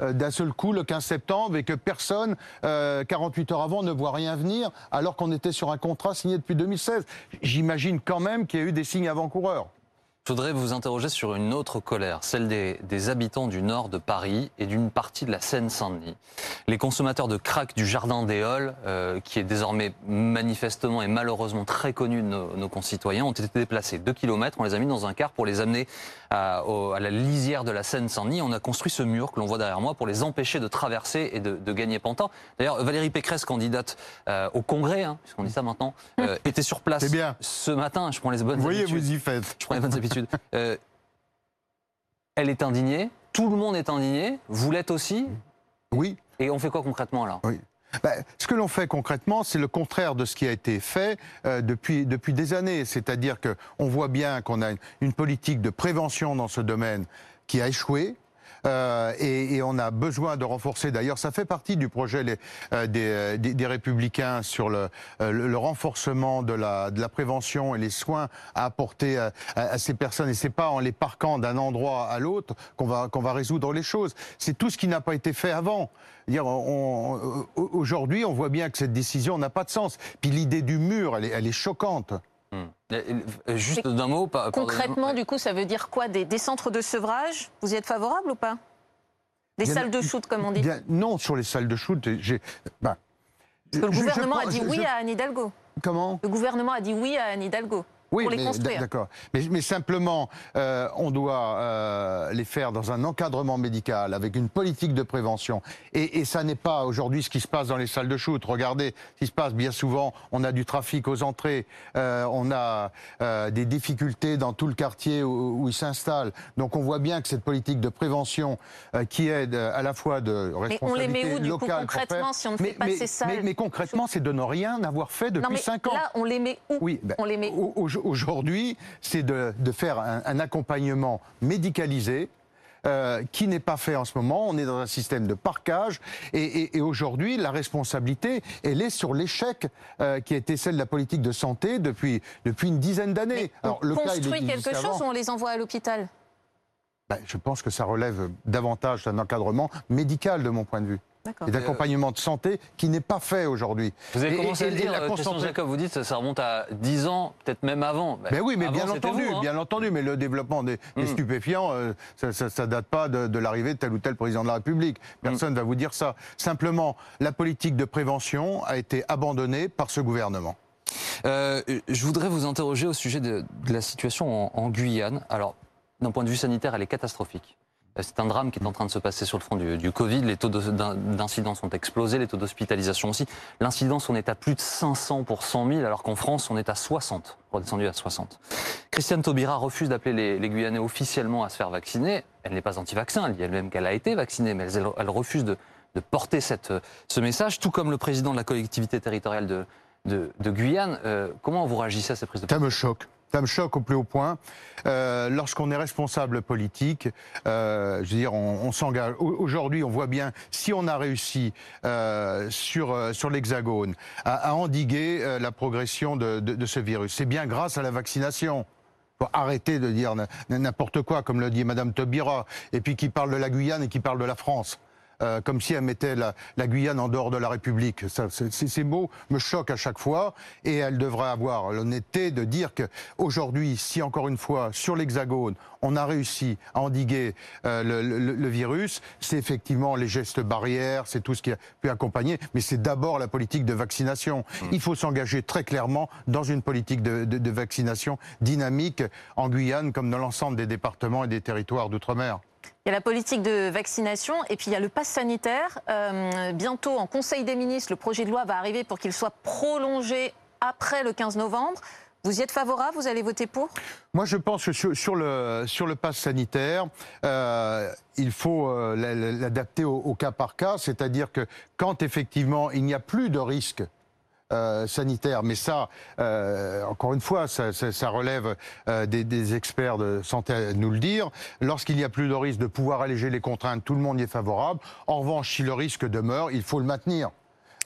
d'un seul coup le 15 septembre et que personne, euh, 48 heures avant, ne voit rien venir alors qu'on était sur un contrat signé depuis 2016. J'imagine quand même qu'il y a eu des signes avant-coureurs. Je voudrais vous interroger sur une autre colère, celle des, des habitants du nord de Paris et d'une partie de la Seine-Saint-Denis. Les consommateurs de crack du Jardin des Halles, euh, qui est désormais manifestement et malheureusement très connu de nos, nos concitoyens, ont été déplacés 2 km. On les a mis dans un car pour les amener à, au- à la lisière de la Seine-Saint-Denis. On a construit ce mur que l'on voit derrière moi pour les empêcher de traverser et de, de gagner Pantin. D'ailleurs, Valérie Pécresse, candidate euh, au Congrès, hein, puisqu'on dit ça maintenant, euh, était sur place bien. ce matin. Je prends les bonnes Vous voyez, habitudes. vous y faites. Je prends les bonnes habitudes. Euh, elle est indignée, tout le monde est indigné, vous l'êtes aussi, Oui. et on fait quoi concrètement là Ben, ce que l'on fait concrètement, c'est le contraire de ce qui a été fait euh, depuis, depuis des années. C'est-à-dire qu'on voit bien qu'on a une, une politique de prévention dans ce domaine qui a échoué. Euh, et, et on a besoin de renforcer. D'ailleurs, ça fait partie du projet les- euh, des, euh, des- des Républicains sur le, euh, le- le renforcement de la, de la prévention et les soins à apporter à, à- ces personnes. Et c'est pas en les parquant d'un endroit à l'autre qu'on va, qu'on va résoudre les choses. C'est tout ce qui n'a pas été fait avant. Aujourd'hui, on voit bien que cette décision n'a pas de sens. Puis l'idée du mur, elle est, elle est choquante. Hmm. Euh, euh, Juste d'un mot. Concrètement, du coup, ça veut dire quoi? Des, des centres de sevrage? Vous y êtes favorable ou pas? Des Bien- salles de shoot, comme on dit Bien, non, sur les salles de shoot, j'ai. ben, Parce que le je- je gouvernement a dit je- oui je- à Anne Hidalgo. Comment? Le gouvernement a dit oui à Anne Hidalgo. Pour les mais construire. D'accord. Mais, mais simplement, euh, on doit euh, les faire dans un encadrement médical, avec une politique de prévention. Et, et ça n'est pas aujourd'hui ce qui se passe dans les salles de shoot. Regardez ce qui se passe bien souvent. On a du trafic aux entrées, euh, on a des difficultés dans tout le quartier où, où ils s'installent. Donc on voit bien que cette politique de prévention qui aide à la fois de Mais on les met responsabilité où, du coup, locale concrètement, si on ne fait mais, pas ces salles mais- mais concrètement, c'est de ne rien avoir fait depuis mais 5 ans. là, on les met où? Oui, ben, On les met où Aujourd'hui, c'est de, de faire un, un accompagnement médicalisé. euh, qui n'est pas fait en ce moment. On est dans un système de parquage et, et- et aujourd'hui, la responsabilité, elle est sur l'échec euh, qui a été celle de la politique de santé depuis, depuis une dizaine d'années. on le construit quelque chose avant. ou on les envoie à l'hôpital? Ben, je pense que ça relève davantage d'un encadrement médical, de mon point de vue. Et d'accompagnement de santé qui n'est pas fait aujourd'hui. Vous avez commencé et- à le dire, la euh, concentra- Jacob, vous dites que ça remonte à 10 ans, peut-être même avant. Mais oui, mais Avant, bien entendu, vous, hein. bien entendu. Mais le développement des, des Mm. stupéfiants, euh, ça, ça, ça date pas de, de l'arrivée de tel ou tel président de la République. Personne Mm. ne va vous dire ça. Simplement, la politique de prévention a été abandonnée par ce gouvernement. Euh, je voudrais vous interroger au sujet de, de la situation en, en Guyane. Alors, d'un point de vue sanitaire, elle est catastrophique. C'est un drame qui est en train de se passer sur le front du, Covid. Les taux de- d'in- d'incidence ont explosé, les taux d'hospitalisation aussi. L'incidence, on est à plus de 500 pour 100 000, alors qu'en France, on est à 60, redescendu à 60. Christiane Taubira refuse d'appeler les, les Guyanais officiellement à se faire vacciner. Elle n'est pas anti-vaccin, elle dit elle-même qu'elle a été vaccinée, mais elle, refuse de, porter cette, ce message, tout comme le président de la collectivité territoriale de Guyane. Euh, comment vous réagissez à ces prises de Ça me choque. Ça me choque au plus haut point. Euh, Lorsqu'on est responsable politique, euh, je veux dire, on, s'engage. Au- Aujourd'hui, on voit bien si on a réussi euh, sur sur l'Hexagone à, endiguer la progression de, de, ce virus, c'est bien grâce à la vaccination. Faut arrêter de dire n'importe quoi, comme le dit Madame Taubira, et puis qui parle de la Guyane et qui parle de la France. Euh, comme si elle mettait la, la Guyane en dehors de la République. Ça, ces mots me choquent à chaque fois et elle devrait avoir l'honnêteté de dire que aujourd'hui, si encore une fois sur l'Hexagone, on a réussi à endiguer euh, le, le- le virus, c'est effectivement les gestes barrières, c'est tout ce qui a pu accompagner, mais c'est d'abord la politique de vaccination. Il faut s'engager très clairement dans une politique de, de- de vaccination dynamique en Guyane comme dans l'ensemble des départements et des territoires d'outre-mer. Il y a la politique de vaccination et puis il y a le pass sanitaire. Euh, bientôt, en Conseil des ministres, le projet de loi va arriver pour qu'il soit prolongé après le 15 novembre. Vous y êtes favorable? Vous allez voter pour? Moi, je pense que sur, le sur pass sanitaire, euh, il faut euh, la- la- l'adapter au cas par cas, c'est-à-dire que quand effectivement il n'y a plus de risque euh, sanitaire, mais ça, euh, encore une fois, ça, relève euh, des, des experts de santé à nous le dire. Lorsqu'il n'y a plus de risque de pouvoir alléger les contraintes, tout le monde y est favorable. En revanche, si le risque demeure, il faut le maintenir.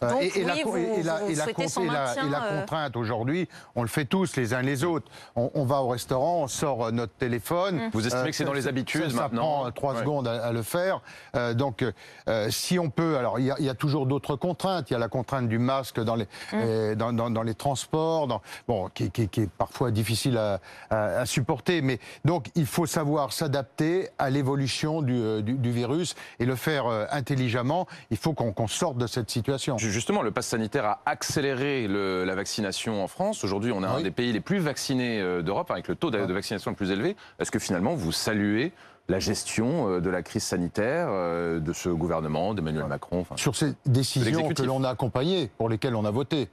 Euh, Donc, et, et la, oui, con- vous- et la- vous et la souhaitez con- son et la- maintien, et la euh, contrainte aujourd'hui, on le fait tous les uns les autres. On, on va au restaurant, on sort euh, notre téléphone. Mmh. Vous estimez Euh, que c'est dans les ça- habitudes ça, ça maintenant prend euh, trois Ouais. secondes à, à le faire. Euh, donc, euh, si on peut, alors il y a, il y a toujours d'autres contraintes. Il y a la contrainte du masque dans les euh, dans, dans- dans les transports, dans, bon, qui, qui- qui est parfois difficile à, à- à supporter. Mais donc, il faut savoir s'adapter à l'évolution du, euh, du- du virus et le faire euh, intelligemment. Il faut qu'on qu'on sorte de cette situation. Justement, le pass sanitaire a accéléré le- la vaccination en France. Aujourd'hui, on a un des pays les plus vaccinés euh, d'Europe, avec le taux de, de vaccination le plus élevé. Est-ce que finalement, vous saluez la gestion euh, de la crise sanitaire euh, de ce gouvernement, d'Emmanuel Macron enfin, sur ces décisions que l'on a accompagnées, pour lesquelles on a voté.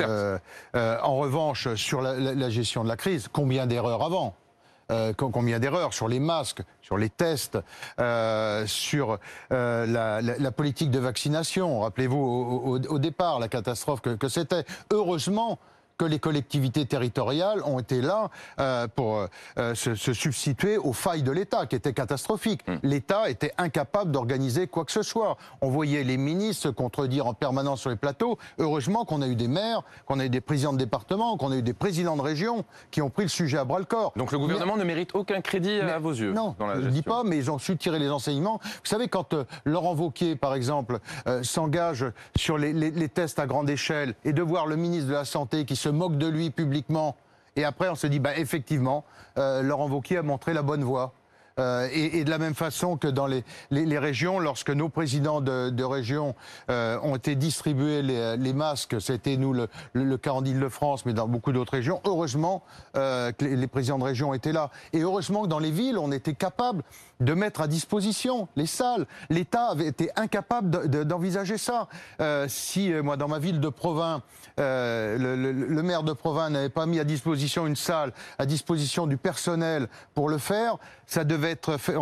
Euh, euh, en revanche, sur la, la- la gestion de la crise, combien d'erreurs avant? Euh, com- Combien d'erreurs sur les masques, sur les tests, euh, sur euh, la, politique de vaccination Rappelez-vous au, départ la catastrophe que c'était. Heureusement que les collectivités territoriales ont été là euh, pour euh, se, se substituer aux failles de l'État, qui étaient catastrophiques. L'État était incapable d'organiser quoi que ce soit. On voyait les ministres se contredire en permanence sur les plateaux. Heureusement qu'on a eu des maires, qu'on a eu des présidents de département, qu'on a eu des présidents de région qui ont pris le sujet à bras le corps. Donc le gouvernement ne mérite aucun crédit à vos yeux Non, dans la je ne dis pas, mais ils ont su tirer les enseignements. Vous savez, quand euh, Laurent Vauquier, par exemple, euh, s'engage sur les, les- les tests à grande échelle et de voir le ministre de la Santé qui se moque de lui publiquement, et après on se dit, bah, effectivement, euh, Laurent Vauquier a montré la bonne voie. Euh, et, de la même façon que dans les, régions, lorsque nos présidents de, de région euh, ont été distribués les, masques, c'était nous le, le, le cas en Ile-de-France, mais dans beaucoup d'autres régions, heureusement que les, les présidents de région étaient là. Et heureusement que dans les villes, on était capable de mettre à disposition les salles. L'État avait été incapable de- de- d'envisager ça. Euh, si, euh, moi, dans ma ville de Provins, euh, le, maire de Provins n'avait pas mis à disposition une salle, à disposition du personnel pour le faire, ça devait être fait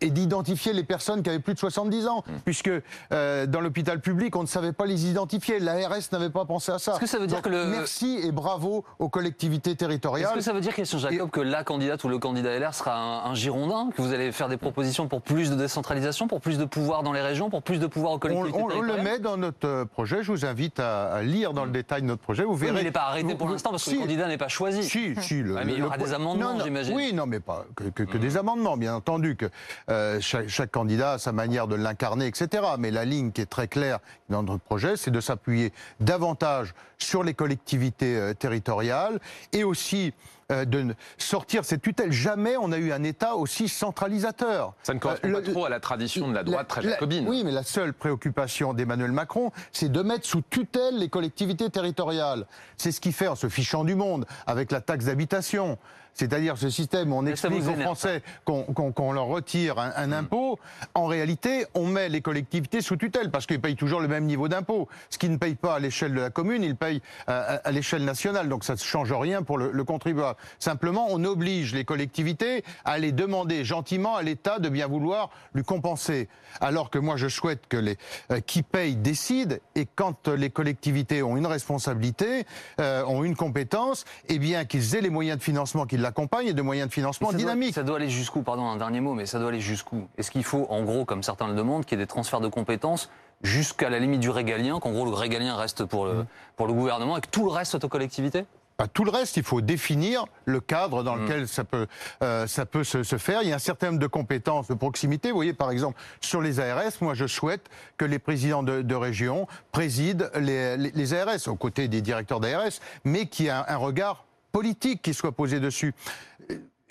et d'identifier les personnes qui avaient plus de 70 ans, Mmh. puisque euh, dans l'hôpital public, on ne savait pas les identifier. L'ARS n'avait pas pensé à ça. Est-ce que ça veut dire Donc, que le- Merci et bravo aux collectivités Est-ce territoriales. que ça veut dire, Christian Jacob, que la candidate ou le candidat LR sera un, un Girondin Que vous allez faire des propositions pour plus de décentralisation, pour plus de pouvoir dans les régions, pour plus de pouvoir aux collectivités on- on le territoriales met dans notre euh, projet. Je vous invite à, à lire dans le détail notre projet. Vous Oui, verrez. mais il n'est pas arrêté vous- pour l'instant parce que si, le candidat n'est pas choisi. Si, si. Le, mais il y aura le- des amendements, j'imagine. Oui, non, mais pas que, que- que des amendements, bien entendu. Que euh, chaque, chaque candidat a sa manière de l'incarner, etc. Mais la ligne qui est très claire dans notre projet, c'est de s'appuyer davantage sur les collectivités euh, territoriales et aussi euh, de sortir cette tutelle. Jamais on a eu un État aussi centralisateur. Ça ne correspond Euh, pas le- trop à la tradition de la droite très la- jacobine. oui, mais la seule préoccupation d'Emmanuel Macron, c'est de mettre sous tutelle les collectivités territoriales. C'est ce qu'il fait en se fichant du monde, avec la taxe d'habitation. C'est-à-dire ce système où on explique aux Français qu'on leur retire un, Mm. un impôt. En réalité, on met les collectivités sous tutelle parce qu'ils payent toujours le même niveau d'impôt. Ce qu'ils ne payent pas à l'échelle de la commune, ils payent à, à- à l'échelle nationale. Donc ça ne change rien pour le, le contribuable. Simplement, on oblige les collectivités à aller demander gentiment à l'État de bien vouloir lui compenser. Alors que moi, je souhaite que les euh, qui payent décident et quand les collectivités ont une responsabilité, euh, ont une compétence, eh bien qu'ils aient les moyens de financement qui l'accompagnent et de moyens de financement dynamiques. ça doit aller jusqu'où? Pardon, un dernier mot, mais ça doit aller jusqu'où? Est-ce qu'il faut, en gros, comme certains le demandent, qu'il y ait des transferts de compétences jusqu'à la limite du régalien, qu'en gros le régalien reste pour le, pour le gouvernement et que tout le reste soit aux collectivités? Bah, tout le reste, il faut définir le cadre Mm. dans lequel ça peut, euh, ça peut se, se faire. Il y a un certain nombre de compétences de proximité. Vous voyez, par exemple, sur les ARS, moi, je souhaite que les présidents de, de région président les, les, les ARS, aux côtés des directeurs d'ARS, mais qu'il y ait un, un regard politique qui soit posé dessus.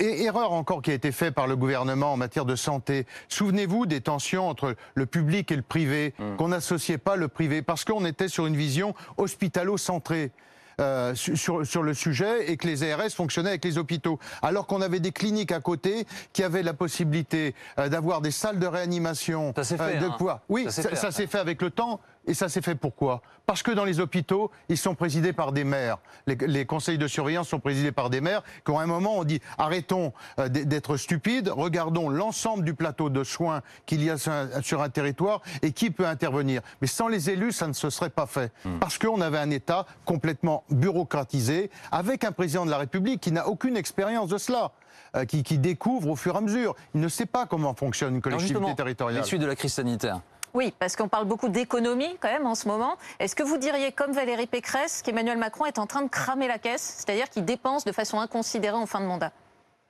Et erreur encore qui a été faite par le gouvernement en matière de santé. Souvenez-vous des tensions entre le public et le privé, qu'on n'associait pas le privé, parce qu'on était sur une vision hospitalo-centrée. euh, su- sur, sur le sujet et que les ARS fonctionnaient avec les hôpitaux. Alors qu'on avait des cliniques à côté qui avaient la possibilité euh, d'avoir des salles de réanimation. Ça s'est fait, de hein. quoi Oui, Ça s'est ça, fait, ça après. s'est fait avec le temps. Et ça s'est fait pourquoi? Parce que dans les hôpitaux, ils sont présidés par des maires. Les, les conseils de surveillance sont présidés par des maires qui, à un moment, ont dit arrêtons euh, d'être stupides, regardons l'ensemble du plateau de soins qu'il y a sur un, sur un territoire et qui peut intervenir. Mais sans les élus, ça ne se serait pas fait. Parce qu'on avait un État complètement bureaucratisé, avec un président de la République qui n'a aucune expérience de cela. euh, Qui, qui découvre au fur et à mesure. Il ne sait pas comment fonctionne une collectivité territoriale. les suites de la crise sanitaire. Oui, parce qu'on parle beaucoup d'économie quand même en ce moment. Est-ce que vous diriez, comme Valérie Pécresse, qu'Emmanuel Macron est en train de cramer la caisse, c'est-à-dire qu'il dépense de façon inconsidérée en fin de mandat?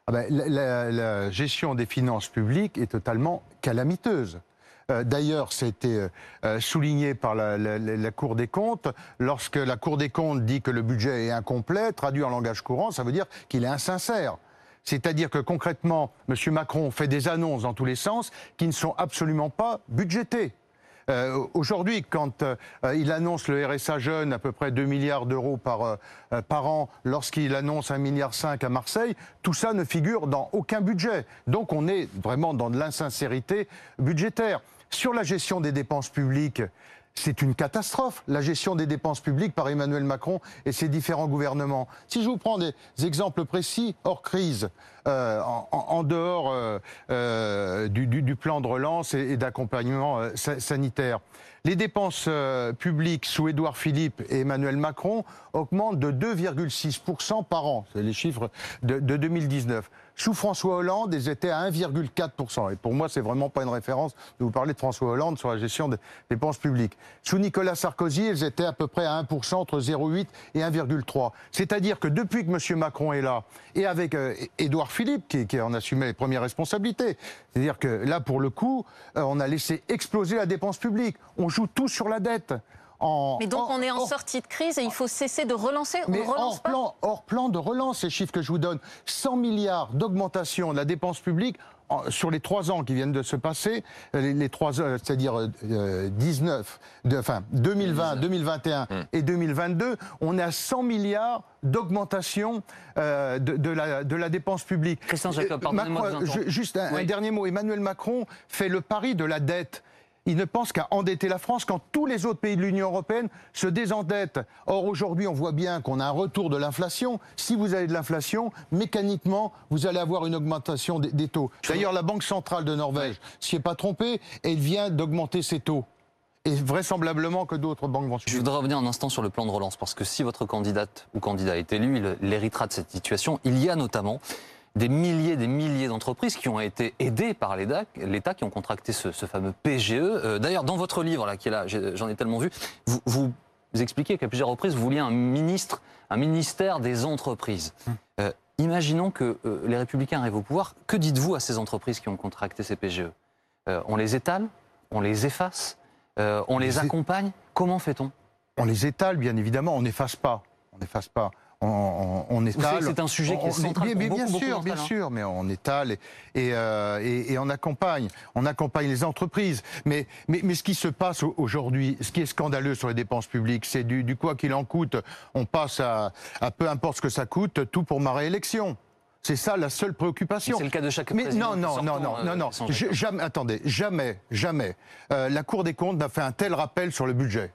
Ah ben, la, gestion des finances publiques est totalement calamiteuse. Euh, D'ailleurs, c'était euh, euh, souligné par la- la Cour des comptes. Lorsque la Cour des comptes dit que le budget est incomplet, traduit en langage courant, ça veut dire qu'il est insincère. C'est-à-dire que concrètement, M. Macron fait des annonces dans tous les sens qui ne sont absolument pas budgétées. Euh, Aujourd'hui, quand euh, il annonce le RSA jeune à peu près 2 milliards d'euros par, euh, par an, lorsqu'il annonce 1,5 milliard à Marseille, tout ça ne figure dans aucun budget. Donc on est vraiment dans de l'insincérité budgétaire. Sur la gestion des dépenses publiques, c'est une catastrophe, la gestion des dépenses publiques par Emmanuel Macron et ses différents gouvernements. Si je vous prends des exemples précis, hors crise, euh, en, dehors euh, euh, du, plan de relance et, d'accompagnement sa- sanitaire, les dépenses publiques sous Édouard Philippe et Emmanuel Macron augmentent de 2,6% par an. C'est les chiffres de, de 2019. Sous François Hollande, ils étaient à 1,4%. Et pour moi, c'est vraiment pas une référence de vous parler de François Hollande sur la gestion des dépenses publiques. Sous Nicolas Sarkozy, ils étaient à peu près à 1%, entre 0,8 et 1,3. C'est-à-dire que depuis que M. Macron est là, et avec euh, Édouard Philippe, qui, en assumait les premières responsabilités, c'est-à-dire que là, pour le coup, euh, on a laissé exploser la dépense publique. On joue tout sur la dette. En, Mais donc en- on est en hors- sortie de crise et il faut cesser de relancer. On mais ne relance hors pas plan, hors plan de relance, ces chiffres que je vous donne, 100 milliards d'augmentation de la dépense publique en- sur les trois ans qui viennent de se passer, euh, les, les trois, euh, c'est-à-dire euh, euh, 19, de, enfin 2020, 2021 et 2022, on est à 100 milliards d'augmentation euh, de, de la, de la dépense publique. Christian Jacob, Euh, Macron- juste un, un dernier mot. Emmanuel Macron fait le pari de la dette. Il ne pense qu'à endetter la France quand tous les autres pays de l'Union européenne se désendettent. Or, aujourd'hui, on voit bien qu'on a un retour de l'inflation. Si vous avez de l'inflation, mécaniquement, vous allez avoir une augmentation des, des taux. D'ailleurs, la Banque centrale de Norvège s'y est pas trompée. Elle vient d'augmenter ses taux. Et vraisemblablement que d'autres banques vont Je suivre. voudrais revenir un instant sur le plan de relance, parce que si votre candidate ou candidat est élu, il il héritera de cette situation. Il y a notamment des milliers des milliers d'entreprises qui ont été aidées par l'État, l'État qui ont contracté ce, ce fameux PGE. Euh, D'ailleurs, dans votre livre, là, qui est là, j'en ai tellement vu, vous, vous expliquez qu'à plusieurs reprises, vous vouliez un ministre, un ministère des entreprises. Euh, imaginons que euh, les Républicains arrivent au pouvoir. Que dites-vous à ces entreprises qui ont contracté ces PGE On les étale On les efface On les accompagne? Comment fait-on? On les étale, bien évidemment. On n'efface pas. On n'efface pas. On, étale. c'est un sujet qui est central Bien, pour bien- bien beaucoup, beaucoup sûr, bien sûr, mais on étale et, et, euh, et- et on accompagne. On accompagne les entreprises. Mais, mais, mais ce qui se passe au- aujourd'hui, ce qui est scandaleux sur les dépenses publiques, c'est du, du quoi qu'il en coûte. On passe à, à peu importe ce que ça coûte, tout pour ma réélection. C'est ça la seule préoccupation. C'est le cas de chaque Mais non, non, non, non, euh, non, non. jamais, attendez, jamais, jamais. euh, la Cour des comptes n'a fait un tel rappel sur le budget.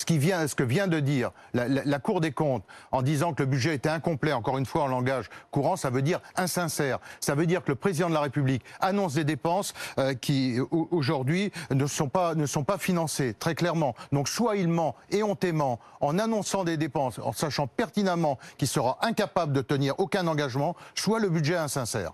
Ce, qui vient, ce que vient de dire la, Cour des comptes en disant que le budget était incomplet, encore une fois en langage courant, ça veut dire insincère. Ça veut dire que le président de la République annonce des dépenses euh, qui au- aujourd'hui ne sont pas ne sont pas financées très clairement. Donc soit il ment éhontément en annonçant des dépenses, en sachant pertinemment qu'il sera incapable de tenir aucun engagement, soit le budget est insincère.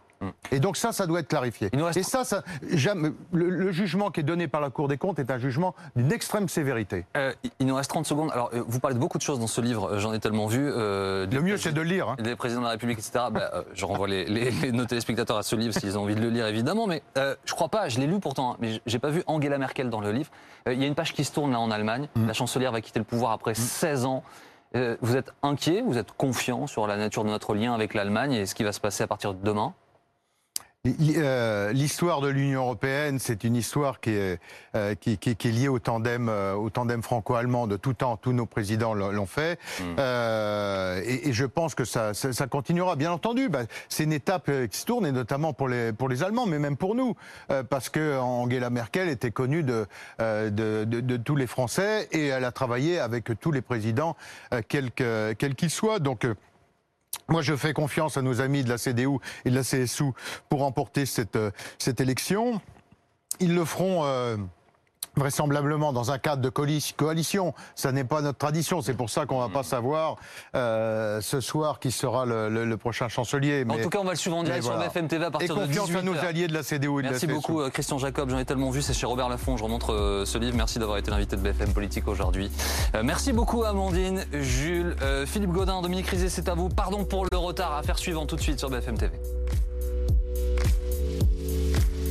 Et donc ça, ça doit être clarifié. Reste- Et ça, ça jamais, le, le jugement qui est donné par la Cour des comptes est un jugement d'une extrême sévérité. Euh, il nous reste 30 secondes. Alors, euh, vous parlez de beaucoup de choses dans ce livre, euh, j'en ai tellement vu. euh, Le mieux, c'est de lire. hein. des présidents de la République, etc. Bah, euh, je renvoie les, les- les- nos téléspectateurs à ce livre s'ils ont envie de le lire, évidemment. Mais je crois pas, je l'ai lu pourtant, hein, mais j'ai pas vu Angela Merkel dans le livre. Il y a une page qui se tourne là en Allemagne. Mm. La chancelière va quitter le pouvoir après 16 ans. Vous êtes inquiet, vous êtes confiant sur la nature de notre lien avec l'Allemagne et ce qui va se passer à partir de demain? L'histoire de l'Union européenne, c'est une histoire qui est, euh, qui, qui- qui est liée au tandem, euh, au tandem franco-allemand de tout temps. Tous nos présidents l'ont fait. Euh, et, et je pense que ça, ça, ça continuera. Bien entendu, bah, c'est une étape euh, qui se tourne, et notamment pour les, pour les Allemands, mais même pour nous. Euh, parce que Angela Merkel était connue de, euh, de, de- de tous les Français et elle a travaillé avec tous les présidents, euh, quels que- quels qu'ils soient. Donc, euh, moi, je fais confiance à nos amis de la CDU et de la CSU pour remporter cette, euh, cette élection. Ils le feront euh, vraisemblablement dans un cadre de coali- coalition. Ça n'est pas notre tradition. C'est pour ça qu'on va pas savoir euh, ce soir qui sera le, le- le prochain chancelier. En tout cas, on va le suivre en direct sur voilà. BFM TV à et partir de confiance 18 à nos alliés de la CDU et de Merci la CSU. beaucoup euh, Christian Jacob, j'en ai tellement vu, c'est chez Robert Laffont, je remontre euh, ce livre, merci d'avoir été l'invité de BFM Politique aujourd'hui. Euh, merci beaucoup Amandine, Jules, Philippe Godin, Dominique Rizet, c'est à vous. Pardon pour le retard, à faire suivant tout de suite sur BFM TV.